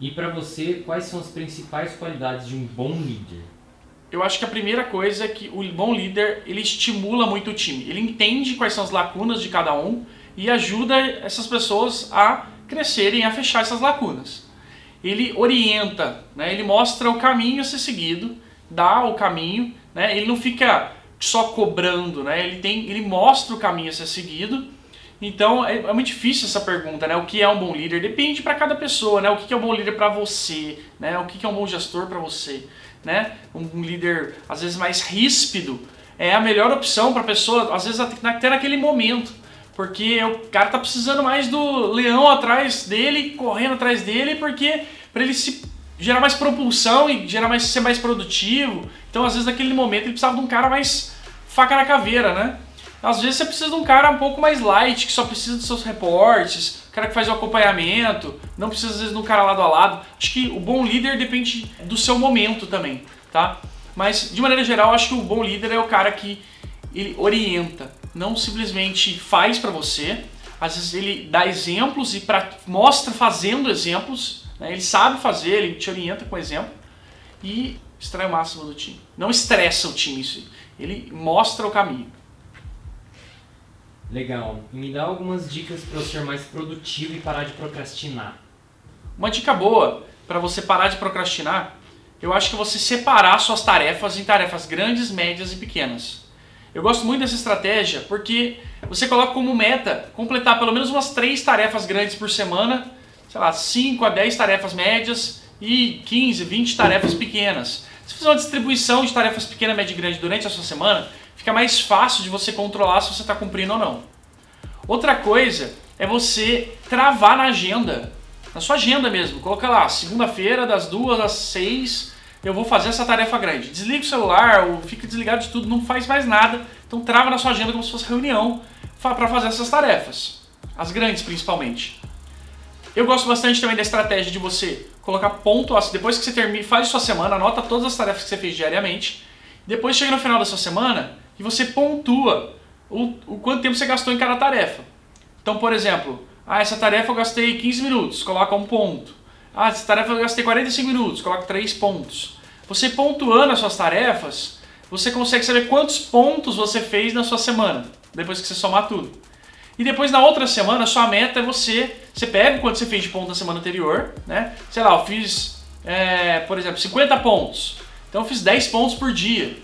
E para você, quais são as principais qualidades de um bom líder? Eu acho que a primeira coisa é que o bom líder, ele estimula muito o time. Ele entende quais são as lacunas de cada um e ajuda essas pessoas a crescerem, a fechar essas lacunas. Ele orienta, né? ele mostra o caminho a ser seguido, dá o caminho, né? ele não fica só cobrando, né? ele, tem, ele mostra o caminho a ser seguido. Então é, é muito difícil essa pergunta, né? O que é um bom líder? Depende para cada pessoa, né? O que é um bom líder para você, né? O que é um bom gestor para você, né? Um líder às vezes mais ríspido é a melhor opção para a pessoa, às vezes até naquele momento. Porque o cara tá precisando mais do leão atrás dele, correndo atrás dele, porque para ele se gerar mais propulsão e gerar mais ser mais produtivo. Então, às vezes naquele momento ele precisava de um cara mais faca na caveira, né? Às vezes você precisa de um cara um pouco mais light, que só precisa dos seus reportes, cara que faz o acompanhamento, não precisa às vezes de um cara lado a lado. Acho que o bom líder depende do seu momento também, tá? Mas de maneira geral, acho que o bom líder é o cara que ele orienta, não simplesmente faz para você. Às vezes ele dá exemplos e pra, mostra fazendo exemplos. Né? Ele sabe fazer, ele te orienta com exemplo e extrai o máximo do time. Não estressa o time, ele mostra o caminho. Legal. Me dá algumas dicas para eu ser mais produtivo e parar de procrastinar. Uma dica boa para você parar de procrastinar, eu acho que você separar suas tarefas em tarefas grandes, médias e pequenas. Eu gosto muito dessa estratégia porque você coloca como meta completar pelo menos umas três tarefas grandes por semana, sei lá, 5 a 10 tarefas médias e 15, 20 tarefas pequenas. Se fizer uma distribuição de tarefas pequena, média e grande durante a sua semana, fica mais fácil de você controlar se você está cumprindo ou não. Outra coisa é você travar na agenda, na sua agenda mesmo. Coloca lá, segunda-feira, das duas às seis, eu vou fazer essa tarefa grande. Desliga o celular ou fica desligado de tudo, não faz mais nada. Então trava na sua agenda como se fosse reunião para fazer essas tarefas. As grandes principalmente. Eu gosto bastante também da estratégia de você colocar ponto, depois que você termina, faz sua semana, anota todas as tarefas que você fez diariamente. Depois chega no final da sua semana e você pontua o, o quanto tempo você gastou em cada tarefa. Então, por exemplo, ah, essa tarefa eu gastei 15 minutos, coloca um ponto. Ah, essa tarefa eu gastei 45 minutos, coloca 3 pontos. Você pontuando as suas tarefas, você consegue saber quantos pontos você fez na sua semana, depois que você somar tudo. E depois na outra semana, a sua meta é você, você pega quanto você fez de ponto na semana anterior, né? Sei lá, eu fiz, é, por exemplo, 50 pontos. Então eu fiz 10 pontos por dia.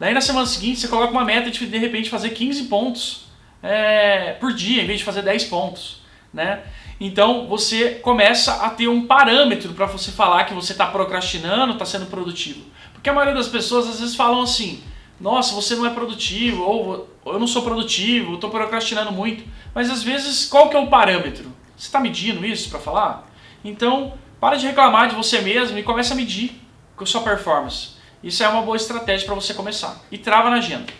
Daí na semana seguinte você coloca uma meta de de repente fazer 15 pontos é, por dia, em vez de fazer 10 pontos, né? Então você começa a ter um parâmetro para você falar que você está procrastinando, está sendo produtivo. Porque a maioria das pessoas às vezes falam assim: nossa, você não é produtivo, ou eu não sou produtivo, estou procrastinando muito. Mas às vezes, qual que é o parâmetro? Você está medindo isso para falar? Então, para de reclamar de você mesmo e comece a medir com a sua performance. Isso é uma boa estratégia para você começar. E trava na agenda.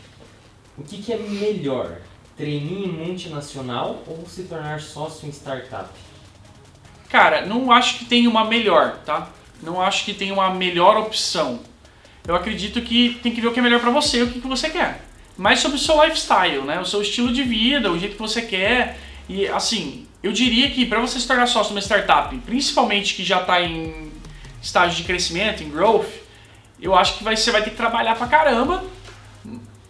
O que, que é melhor? Treininho em multinacional ou se tornar sócio em startup? Cara, não acho que tem uma melhor, tá? Não acho que tem uma melhor opção. Eu acredito que tem que ver o que é melhor para você, o que, que você quer. Mais sobre o seu lifestyle, né? O seu estilo de vida, o jeito que você quer. E assim, eu diria que para você se tornar sócio de uma startup, principalmente que já está em estágio de crescimento, em growth, eu acho que vai, você vai ter que trabalhar pra caramba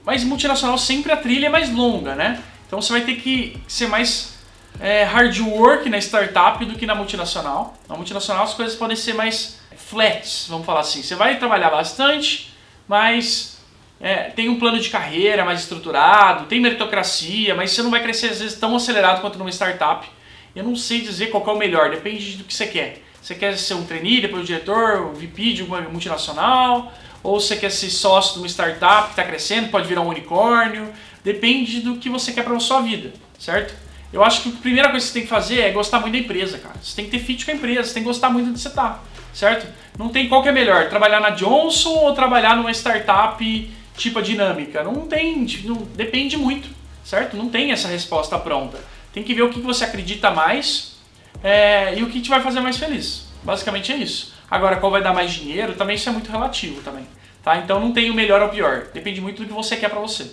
mas multinacional sempre a trilha é mais longa, né? Então você vai ter que ser mais é, hard work na startup do que na multinacional. Na multinacional as coisas podem ser mais flats, vamos falar assim. Você vai trabalhar bastante, mas é, tem um plano de carreira mais estruturado, tem meritocracia, mas você não vai crescer às vezes tão acelerado quanto numa startup. Eu não sei dizer qual é o melhor, depende do que você quer. Você quer ser um trainee, depois um diretor, um VP de uma multinacional, ou você quer ser sócio de uma startup que está crescendo, pode virar um unicórnio. Depende do que você quer para a sua vida, certo? Eu acho que a primeira coisa que você tem que fazer é gostar muito da empresa, cara. Você tem que ter fit com a empresa, você tem que gostar muito de você tá, certo? Não tem qual que é melhor, trabalhar na Johnson ou trabalhar numa startup tipo a dinâmica. Não tem, não, depende muito, certo? Não tem essa resposta pronta. Tem que ver o que você acredita mais é, e o que te vai fazer mais feliz. Basicamente é isso. Agora, qual vai dar mais dinheiro, também isso é muito relativo também. Tá? Então não tem o melhor ou o pior. Depende muito do que você quer para você.